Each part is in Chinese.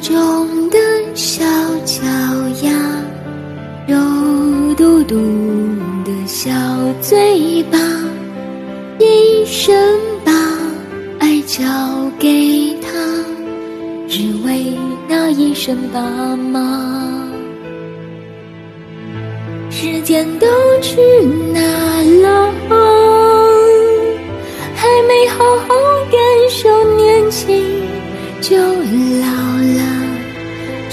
中的小脚丫，肉嘟嘟的小嘴巴，一生把爱交给他，只为那一声爸妈。时间都去哪了？还没好好感受年轻就老，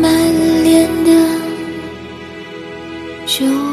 满脸的酒